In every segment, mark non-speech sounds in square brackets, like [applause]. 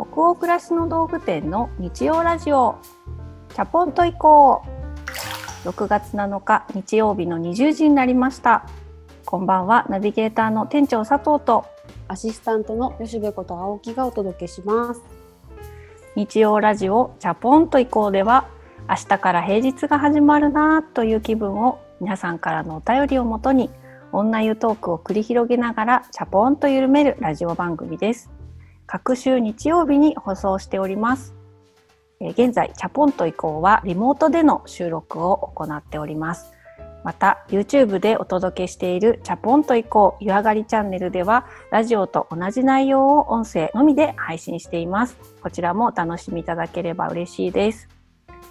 北欧暮らしの道具店の日曜ラジオ。チャポンと行こう。6月7日日曜日の20時になりました。こんばんはナビゲーターの店長佐藤と。アシスタントの吉部こと青木がお届けします。日曜ラジオチャポンと行こうでは明日から平日が始まるなという気分を皆さんからのお便りをもとに女湯トークを繰り広げながらチャポンと緩めるラジオ番組です各週日曜日に放送しております。現在チャポンと以降はリモートでの収録を行っております。また YouTube でお届けしているチャポンと以降湯上がりチャンネルではラジオと同じ内容を音声のみで配信しています。こちらもお楽しみいただければ嬉しいです。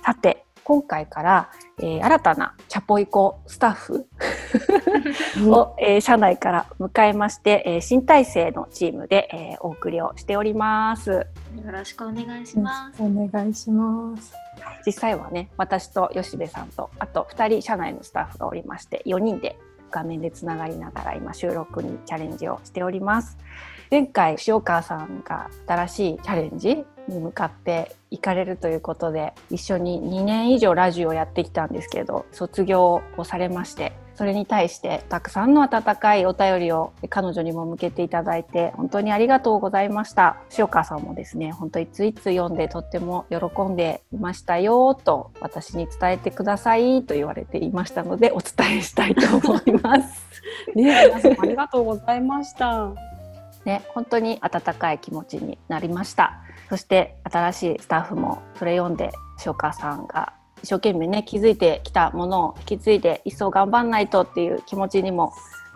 さて今回から、えー、新たなチャポイコスタッフを、えー、社内から迎えまして、えー、新体制のチームで、えー、お送りをしております。よろしくお願いします。お願いします。実際はね、私と吉部さんとあと2人社内のスタッフがおりまして、4人で画面でつながりながら今収録にチャレンジをしております。前回塩川さんが新しいチャレンジに向かって行かれるということで一緒に2年以上ラジオをやってきたんですけど卒業をされましてそれに対してたくさんの温かいお便りを彼女にも向けていただいて本当にありがとうございました。塩川さんもですね本当いついつ読んでとっても喜んでいましたよと私に伝えてくださいと言われていましたのでお伝えしたいと思います。[laughs] ね皆さんありがとうございました。ね本当に温かい気持ちになりましたそして新しいスタッフもそれ読んで塩川さんが一生懸命ね気づいてきたものを引き継いで一層頑張んないとっていう気持ちにも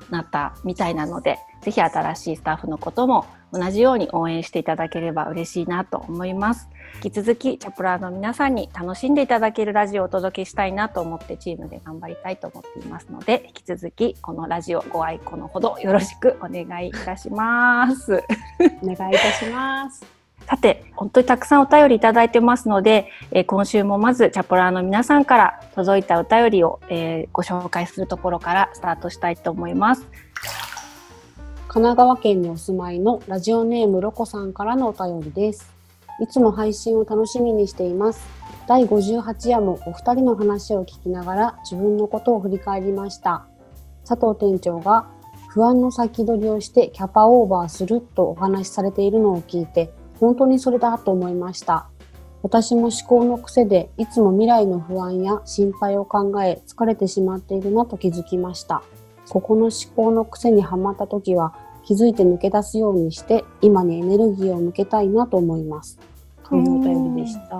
なったみたいなので是非新しいスタッフのことも同じように応援していただければ嬉しいなと思います。引き続きチャプラーの皆さんに楽しんでいただけるラジオをお届けしたいなと思ってチームで頑張りたいと思っていますので引き続きこのラジオご愛顧のほどよろしくお願いいたします。お願いいたします。さて、本当にたくさんお便りいただいてますので、えー、今週もまずチャポラーの皆さんから届いたお便りを、えー、ご紹介するところからスタートしたいと思います。神奈川県にお住まいのラジオネームロコさんからのお便りです。いつも配信を楽しみにしています。第58夜もお二人の話を聞きながら自分のことを振り返りました。佐藤店長が不安の先取りをしてキャパオーバーするとお話しされているのを聞いて本当にそれだと思いました。私も思考の癖でいつも未来の不安や心配を考え疲れてしまっているなと気づきました。ここの思考の癖にはまった時は気づいて抜け出すようにして今にエネルギーを向けたいなと思います。というお便りでした。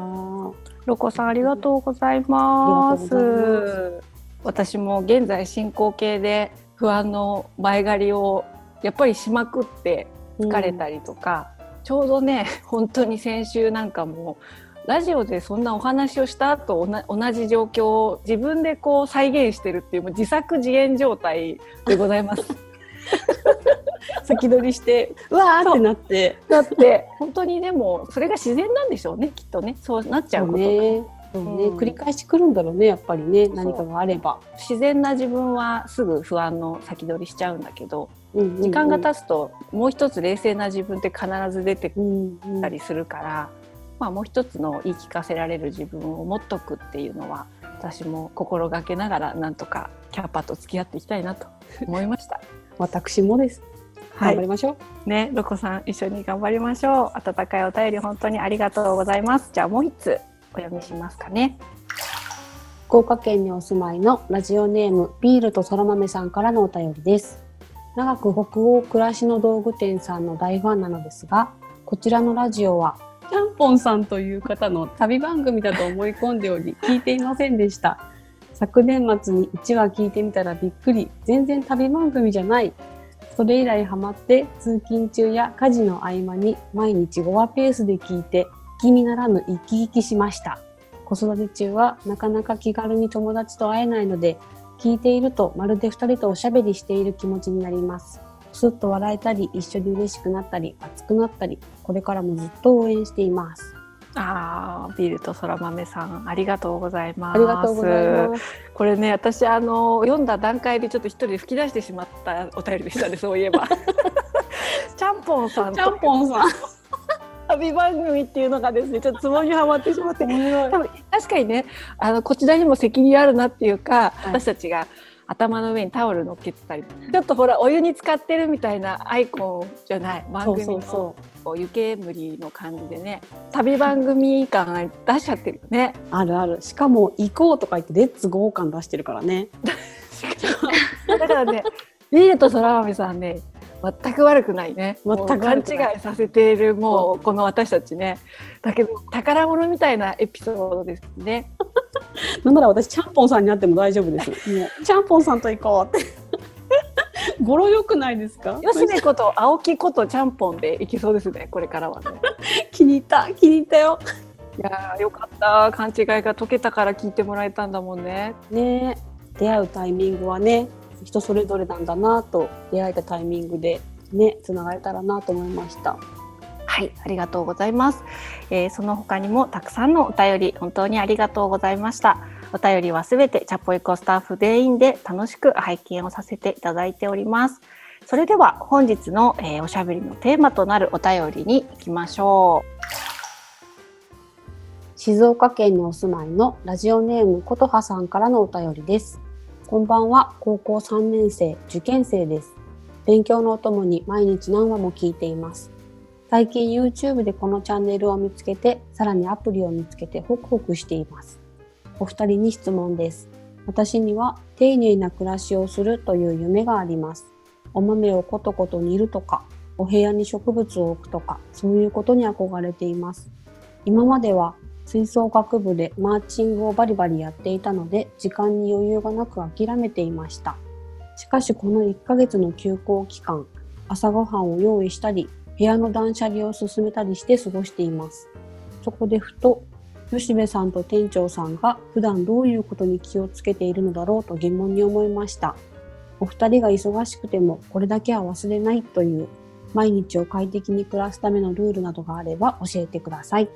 ロコさんありがとうございます。私も現在進行形で不安の前借りをやっぱりしまくって疲れたりとか、ちょうどね [laughs] 本当に先週なんかもラジオでそんなお話をした後同じ状況を自分でこう再現してるっていうもう自作自演状態でございます。[laughs] 先取りしてうわーってなってだって本当にでもそれが自然なんでしょうねきっとねそうなっちゃうことね。そうね、繰り返し来るんだろうねやっぱりね。何かがあれば。自然な自分はすぐ不安の先取りしちゃうんだけど時間が経つともう一つ冷静な自分って必ず出てたりするから、まあ、もう一つの言い聞かせられる自分を持っとくっていうのは私も心がけながらなんとかキャパと付き合っていきたいなと思いました。[laughs] 私もです。頑張りましょう。ね、ロコさん一緒に頑張りましょう。温かいお便り本当にありがとうございます。じゃあもう一つお読みしますかね。福岡県にお住まいのラジオネームビールとそら豆さんからのお便りです。長く北欧暮らしの道具店さんの大ファンなのですが、こちらのラジオは、ちゃんぽんさんという方の旅番組だと思い込んでおり、聞いていませんでした。昨年末に1話聞いてみたらびっくり、全然旅番組じゃない。それ以来ハマって通勤中や家事の合間に毎日5話ペースで聞いて気にならぬ生き生きしました。子育て中はなかなか気軽に友達と会えないので聞いているとまるで2人とおしゃべりしている気持ちになります。すっと笑えたり、一緒に嬉しくなったり、熱くなったり、これからもずっと応援しています。ああ、ビールとそら豆さん、ありがとうございます。ありがとうございます。これね、私、あの、読んだ段階でちょっと一人で吹き出してしまったお便りでしたね、そういえば。[laughs] ちゃんぽんさん。ちゃんぽんさん。旅番組っていうのがですねちょっとツボにはまってしまって。多分確かにねあのこちらにも責任あるなっていうか、はい、私たちが頭の上にタオル乗っけてたりちょっとほらお湯に浸かってるみたいなアイコンじゃない番組の湯煙の感じでね旅番組感出しちゃってるよね。あるある。しかも行こうとか言ってレッツゴー感出してるからね。[laughs] だからねビールとそら豆さんね全く悪くないね。全く勘違いさせているもうこの私たちね。だけど宝物みたいなエピソードですね。[laughs] なんなら私ちゃんぽんさんに会っても大丈夫です。もうちゃんぽんさんと行こうって。[laughs] 語呂良くないですか？吉部こと青木ことちゃんぽんで行きそうですねこれからはね。[laughs] 気に入った。気に入ったよ。いやよかった。勘違いが解けたから聞いてもらえたんだもんね。ね。出会うタイミングはね人それぞれなんだなと出会えたタイミングでねつながれたらなと思いました。はい、ありがとうございます、えー、その他にもたくさんのお便り本当にありがとうございました。お便りはすべてチャポイコスタッフ全員で楽しく拝見をさせていただいております。それでは本日の、えー、おしゃべりのテーマとなるお便りに行きましょう。静岡県にお住まいのラジオネームことはさんからのお便りです。こんばんは、高校3年生、受験生です。勉強のお供に毎日何話も聞いています。最近 YouTube でこのチャンネルを見つけて、さらにアプリを見つけてホクホクしています。お二人に質問です。私には丁寧な暮らしをするという夢があります。お豆をコトコト煮るとか、お部屋に植物を置くとか、そういうことに憧れています。今までは吹奏楽部でマーチングをバリバリやっていたので、時間に余裕がなく諦めていました。しかしこの1ヶ月の休校期間、朝ごはんを用意したり、部屋の断捨離を進めたりして過ごしています。そこでふと、吉部さんと店長さんが普段どういうことに気をつけているのだろうと疑問に思いました。お二人が忙しくてもこれだけは忘れないという毎日を快適に暮らすためのルールなどがあれば教えてください。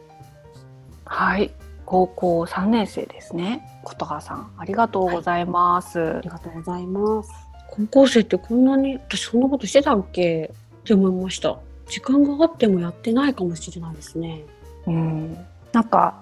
はい、高校三年生ですね。琴葉さん、ありがとうございます、はい、ありがとうございます。高校生ってこんなに私そんなことしてたっけ？って思いました。時間があってもやってないかもしれないですね。うん、なんか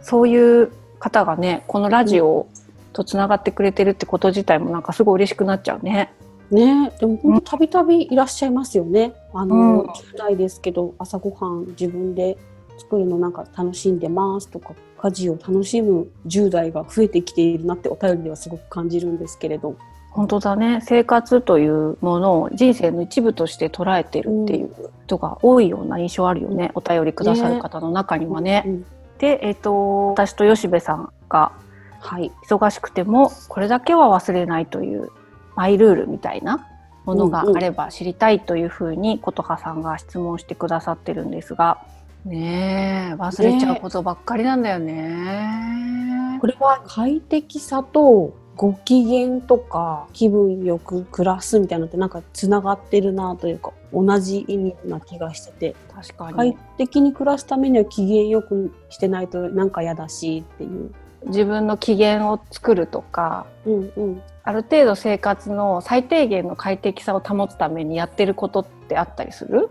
そういう方がね、このラジオとつながってくれてるってこと自体もなんかすごい嬉しくなっちゃうね。ね、でも本当たびたびいらっしゃいますよね。あの、うん、10代ですけど朝ごはん自分で作るのなんか楽しんでますとか家事を楽しむ10代が増えてきているなってお便りではすごく感じるんですけれど。本当だね。生活というものを人生の一部として捉えてるっていう人が多いような印象あるよね、うん、お便りくださる方の中にはね。ね。で、えーと、私と吉部さんが、はい、忙しくてもこれだけは忘れないというマイルールみたいなものがあれば知りたいというふうに琴葉さんが質問してくださってるんですが。ねえ忘れちゃうことばっかりなんだよね、ね、これは快適さとご機嫌とか気分よく暮らすみたいなのってなんかつながってるなというか同じ意味な気がしてて。確かに。快適に暮らすためには機嫌よくしてないとなんか嫌だしっていう。自分の機嫌を作るとか、うんうん、ある程度生活の最低限の快適さを保つためにやってることってあったりする？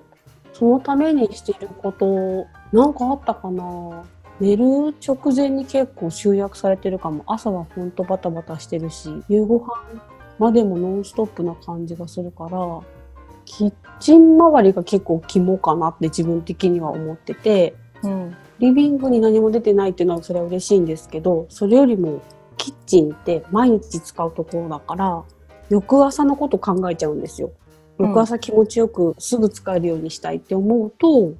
そのためにしてることなんかあったかな。寝る直前に結構集約されてるかも。朝はほんとバタバタしてるし夕ご飯までもノンストップな感じがするからキッチン周りが結構肝かなって自分的には思ってて、うん、リビングに何も出てないっていうのはそれは嬉しいんですけどそれよりもキッチンって毎日使うところだから翌朝のこと考えちゃうんですよ。翌朝気持ちよくすぐ使えるようにしたいって思うと、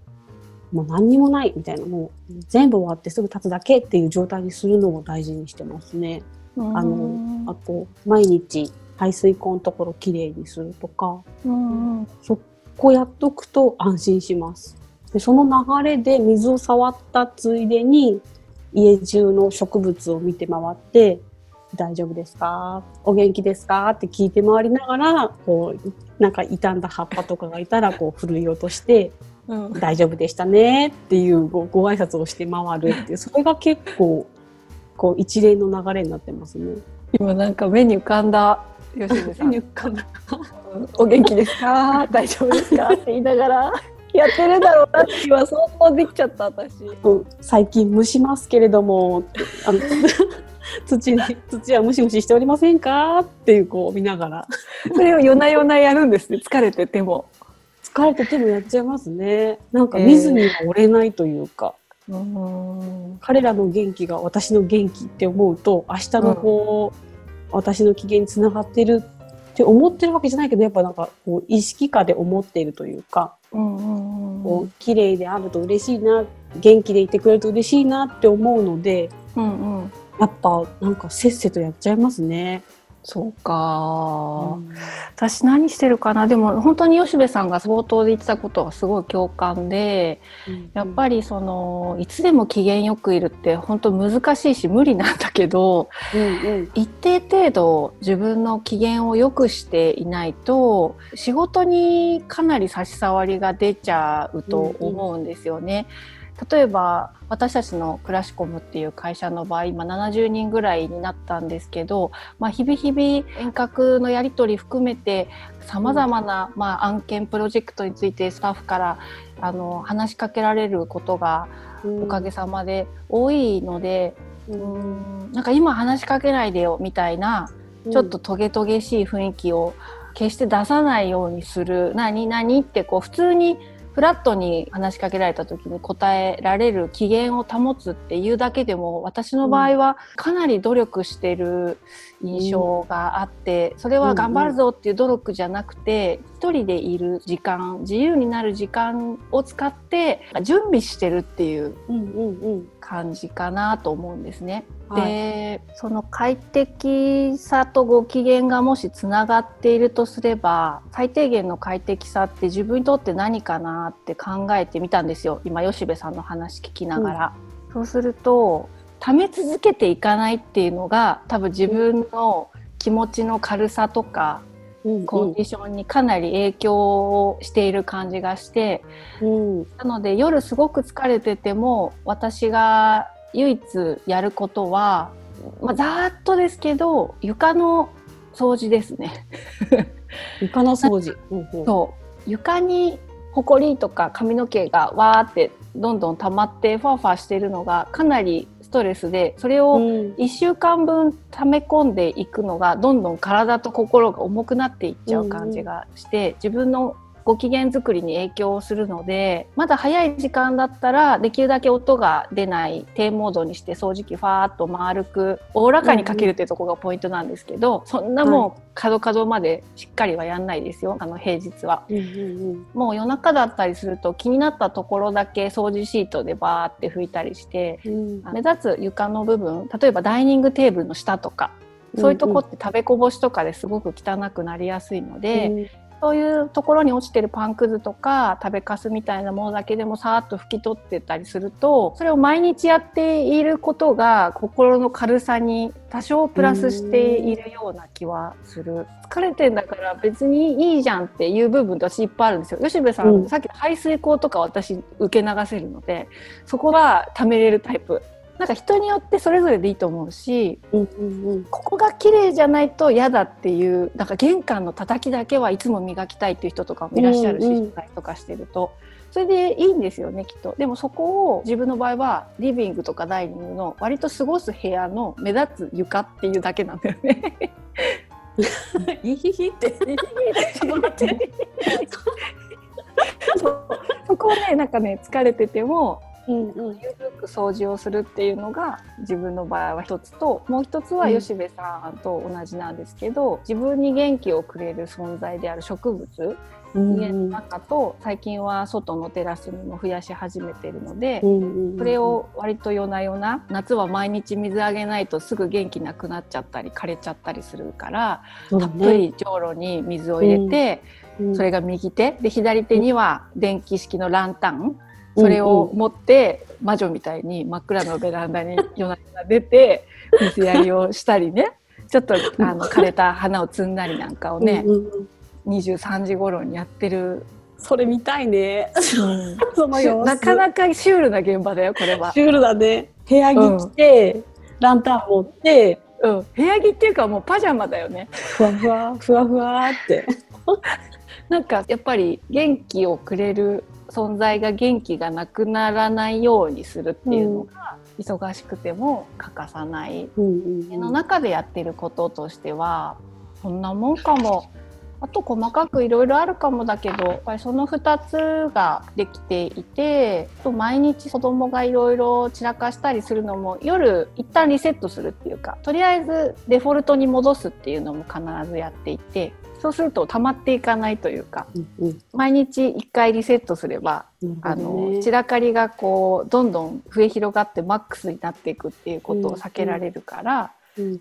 もう何にもないみたいな、もう全部終わってすぐ立つだけっていう状態にするのを大事にしてますね。あの、あと、毎日排水口のところきれいにするとか、そこやっとくと安心します。でその流れで水を触ったついでに家中の植物を見て回って大丈夫ですか？お元気ですか？って聞いて回りながらこうなんか傷んだ葉っぱとかがいたらこうふるい落として、うん、大丈夫でしたねっていうごご挨拶をして回るっていうそれが結構こう一連の流れになってますね。今なんか目に浮かんだ吉部さん。目に浮かんだ。お元気ですか？大丈夫ですか？って言いながらやってるだろうなって今想像できちゃった私。うん最近蒸しますけれどもあの [laughs] 土に土はムシムシしておりませんか？っていうこう見ながらそれを夜な夜なやるんですね。疲れてても。疲れててもやっちゃいますねなんか見ずには折れないというか、うーん。彼らの元気が私の元気って思うと明日のこう、私の機嫌につながってるって思ってるわけじゃないけどやっぱなんかこう意識下で思っているというか、うんうんうんこう綺麗であると嬉しいな元気でいてくれると嬉しいなって思うのでうんうん。やっぱなんかせっせとやっちゃいますね。そうか、私何してるかな？でも本当に吉部さんが冒頭で言ってたことがすごい共感でやっぱりそのいつでも機嫌よくいるって本当難しいし無理なんだけどり、うんうん。一定程度自分の機嫌を良くしていないと仕事にかなり差し障りが出ちゃうと思うんですよね。例えば私たちのクラシコムっていう会社の場合今70人ぐらいになったんですけど、まあ、日々日々遠隔のやり取り含めてさまざまな、まあ、案件プロジェクトについてスタッフからあの話しかけられることがおかげさまで多いので、ううんんなんか今話しかけないでよみたいなちょっとトゲトゲしい雰囲気を決して出さないようにする何何ってこう普通にフラットに話しかけられた時に答えられる機嫌を保つっていうだけでも私の場合はかなり努力してる印象があってそれは頑張るぞっていう努力じゃなくて一人でいる時間自由になる時間を使って準備してるっていううんうんうん感じかなと思うんですね。はいでその快適さとご機嫌がもしつながっているとすれば最低限の快適さって自分にとって何かなって考えてみたんですよ今吉部さんの話聞きながら。そうすると貯め続けていかないっていうのが多分自分の気持ちの軽さとかうんコンディションにかなり影響をしている感じがして、うんなので夜すごく疲れてても私が唯一やることは、まあ、ざーっとですけど床の掃除ですね。[laughs] 床の掃除。[laughs] そう床にほこりとか髪の毛がわーってどんどん溜まってファーファーしてるのがかなりストレスでそれをうん。1週間分溜め込んでいくのがどんどん体と心が重くなっていっちゃう感じがして、自分のご機嫌作りに影響をするのでまだ早い時間だったらできるだけ音が出ない低モードにして掃除機ファーっと丸くおおらかにかけるっていうところがポイントなんですけど、そんなもう角角までしっかりはやんないですよあの平日は。うんうんもう夜中だったりすると気になったところだけ掃除シートでバーって拭いたりしてうん。目立つ床の部分例えばダイニングテーブルの下とかそういうとこって食べこぼしとかですごく汚くなりやすいので、そういうところに落ちてるパンくずとか食べかすみたいなものだけでもさーっと拭き取ってたりするとそれを毎日やっていることが心の軽さに多少プラスしているような気はする。疲れてんだから別にいいじゃんっていう部分と私いっぱいあるんですよ。吉部さん、うんさっきの排水口とか私受け流せるのでそこは溜めれるタイプ。なんか人によってそれぞれでいいと思うしうんうんうん。ここが綺麗じゃないと嫌だっていうなんか玄関の叩きだけはいつも磨きたいっていう人とかもいらっしゃるし、うんうん取材とかしてると。それでいいんですよねきっと。でもそこを自分の場合はリビングとかダイニングの割と過ごす部屋の目立つ床っていうだけなんだよね。いひひって。ちょっと待ってそこをねなんかね疲れててもうんうん。ゆるく掃除をするっていうのが自分の場合は一つともう一つはうん。吉部さんと同じなんですけど、自分に元気をくれる存在である植物うん家の中と最近は外のテラスにも増やし始めてるのでう。んうんそれを割と夜な夜な夏は毎日水あげないとすぐ元気なくなっちゃったり枯れちゃったりするから、たっぷりじょうろに水を入れて、うん。それが右手。で左手には電気式のランタン、それを持って魔女みたいに真っ暗のベランダに夜な夜な出て [laughs] 水やりをしたりねちょっとあの枯れた花を摘んだりなんかをね、うんうんうん23時頃にやってる、それ見たいね。なかなかシュールな現場だよこれは。シュールだね。部屋着着て、ランタン持って、うん、部屋着っていうかもうパジャマだよね。ふわふわ、ふわふわって。[laughs] なんかやっぱり元気をくれる存在が元気がなくならないようにするっていうのが、忙しくても欠かさない、うんうんうん。の中でやってることとしてはそんなもんかも。あと細かくいろいろあるかもだけどやっぱりその2つができていてあと毎日子供がいろいろ散らかしたりするのも夜一旦リセットするっていうかとりあえずデフォルトに戻すっていうのも必ずやっていてそうすると溜まっていかないというかうんうん。毎日1回リセットすればね。の散らかりがこうどんどん増え広がってマックスになっていくっていうことを避けられるから、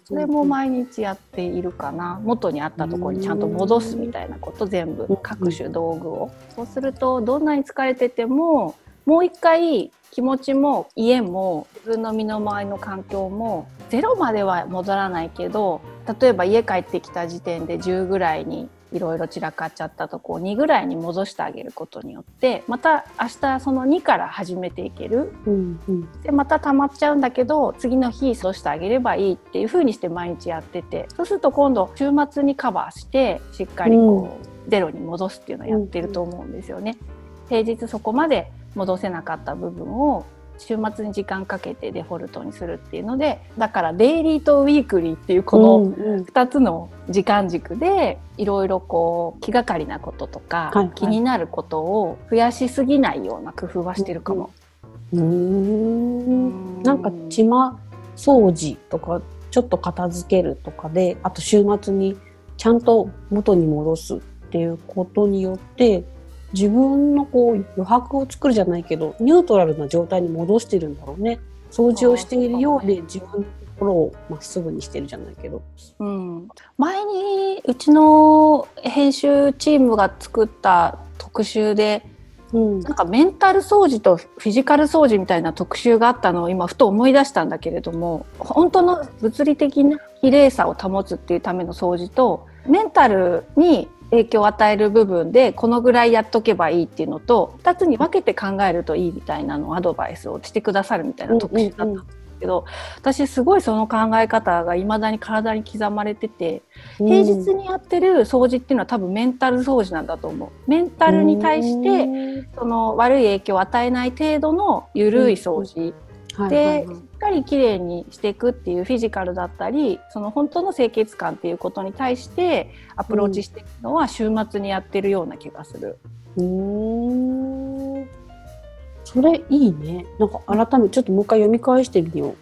それも毎日やっているかな。元にあったところにちゃんと戻すみたいなこと全部うん各種道具を。そうするとどんなに疲れててももう一回気持ちも家も自分の身の回りの環境もゼロまでは戻らないけど例えば家帰ってきた時点で10ぐらいにいろいろ散らかっちゃったとこを2ぐらいに戻してあげることによってまた明日その2から始めていける。うんうん。でまた溜まっちゃうんだけど次の日戻してあげればいいっていう風にして毎日やっててそうすると今度週末にカバーしてしっかりこう、ゼロに戻すっていうのをやってると思うんですよね。平日そこまで戻せなかった部分を週末に時間かけてデフォルトにするっていうのでだからデイリーとウィークリーっていうこのうんうん。2つの時間軸でいろいろこう気がかりなこととか、はいはい。気になることを増やしすぎないような工夫はしてるかも。うーん。なんかちま掃除とかちょっと片付けるとかであと週末にちゃんと元に戻すっていうことによって自分のこう余白を作るじゃないけどニュートラルな状態に戻してるんだろうね。掃除をしているようで自分の心をまっすぐにしてるじゃないけど。うん、前にうちの編集チームが作った特集でうん。なんかメンタル掃除とフィジカル掃除みたいな特集があったのを今ふと思い出したんだけれども本当の物理的な綺麗さを保つっていうための掃除とメンタルに影響を与える部分でこのぐらいやっとけばいいっていうのと2つに分けて考えるといいみたいなのをアドバイスをしてくださるみたいな特集だったんですけど、私すごいその考え方が未だに体に刻まれてて平日にやってる掃除っていうのは多分メンタル掃除なんだと思う。メンタルに対してその悪い影響を与えない程度の緩い掃除でかりきれいにしていくっていうフィジカルだったりその本当の清潔感っていうことに対してアプローチしていくのは週末にやってるような気がする。うーん。それいいね。なんか改めてちょっともう一回読み返してみよう。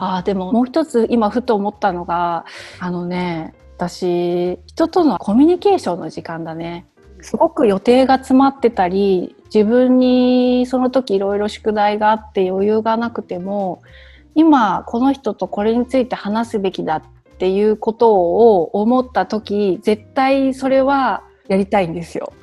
あーでももう一つ今ふと思ったのがあのね私人とのコミュニケーションの時間だねすごく予定が詰まってたり自分にその時いろいろ宿題があって余裕がなくても今この人とこれについて話すべきだっていうことを思った時絶対それはやりたいんですよ。[laughs]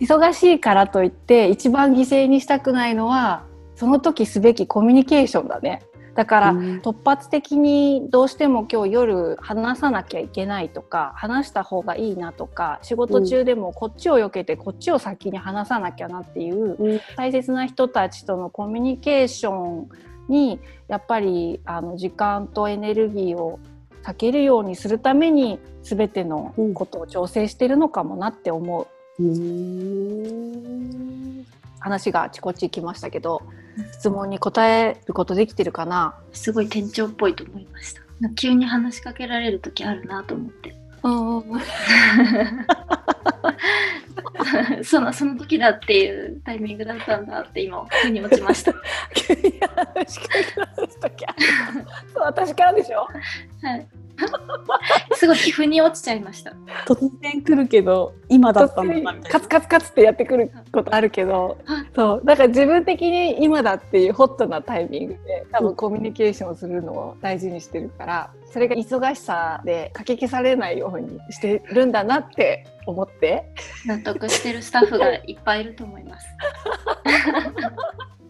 忙しいからといって一番犠牲にしたくないのはその時すべきコミュニケーションだね。だから、うん。突発的にどうしても今日夜話さなきゃいけないとか話した方がいいなとか仕事中でもこっちを避けてこっちを先に話さなきゃなっていううん。大切な人たちとのコミュニケーションにやっぱりあの時間とエネルギーを避けるようにするために全てのことを調整してるのかもなって思う。うーん話があちこち行きましたけど質問に答えることできてるかな？すごい店長っぽいと思いました。急に話しかけられる時あるなと思って。[laughs] そのその時だっていうタイミングだったんだって今腑に落ちました。[laughs] 急に話しかけられる時あるそう私からでしょ？はい。[laughs] すごい腑に落ちちゃいました。突然来るけど今だったんだ突なみたいな然カツカツカツってやってくることあるけどはいそうだから自分的に今だっていうホットなタイミングで多分コミュニケーションをするのを大事にしてるからそれが忙しさでかき消されないようにしてるんだなって思って納得してるスタッフがいっぱいいると思います。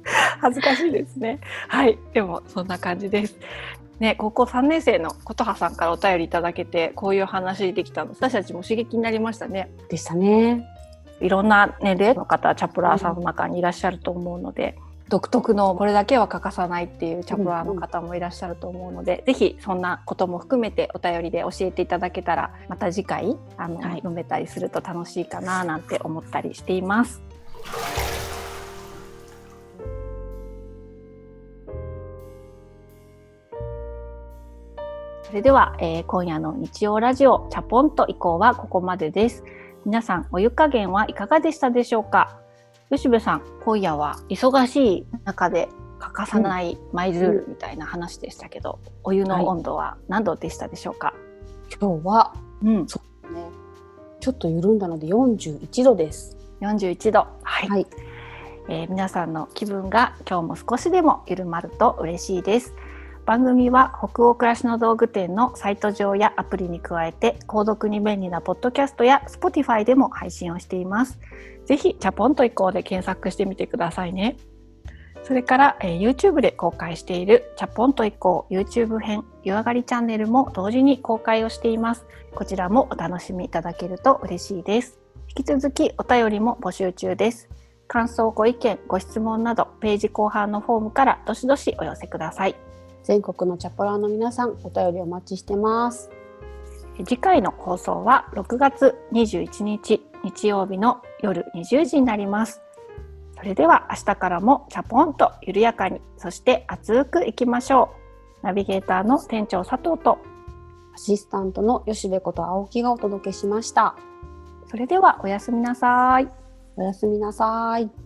[laughs] 恥ずかしいですね。はい、でもそんな感じです。ね、高校3年生の琴葉さんからお便りいただけてこういう話できたの私たちも刺激になりましたね。でしたねいろんな年齢の方チャプラーさんの中にいらっしゃると思うので独特のこれだけは欠かさないっていうチャプラーの方もいらっしゃると思うので、うんうん、ぜひそんなことも含めてお便りで教えていただけたらまた次回あの、はい、読めたりすると楽しいかななんて思ったりしています。それでは、えー、今夜の日曜ラジオチャポンと以降はここまでです。皆さんお湯加減はいかがでしたでしょうか？吉部さん、今夜は忙しい中で欠かさないマイルールみたいな話でしたけど、うん、お湯の温度は何度でしたでしょうか、はい、今日は、うん、そうね、ちょっと緩んだので41度です。41度。はい。はい、えー、皆さんの気分が今日も少しでも緩まると嬉しいです。番組は北欧暮らしの道具店のサイト上やアプリに加えて購読に便利なポッドキャストや Spotify でも配信をしています。ぜひチャポンと移行で検索してみてくださいね。それから、えー、YouTube で公開しているチャポンと移行 YouTube 編湯上がりチャンネルも同時に公開をしています。こちらもお楽しみいただけると嬉しいです。引き続きお便りも募集中です。感想、ご意見、ご質問などページ後半のフォームからどしどしお寄せください。全国のチャポラーの皆さんお便りお待ちしてます。次回の放送は6月21日日曜日の夜20時になります。それでは明日からもチャポンと緩やかにそして熱くいきましょう。ナビゲーターの店長佐藤とアシスタントの吉部こと青木がお届けしました。それではおやすみなさい。おやすみなさい。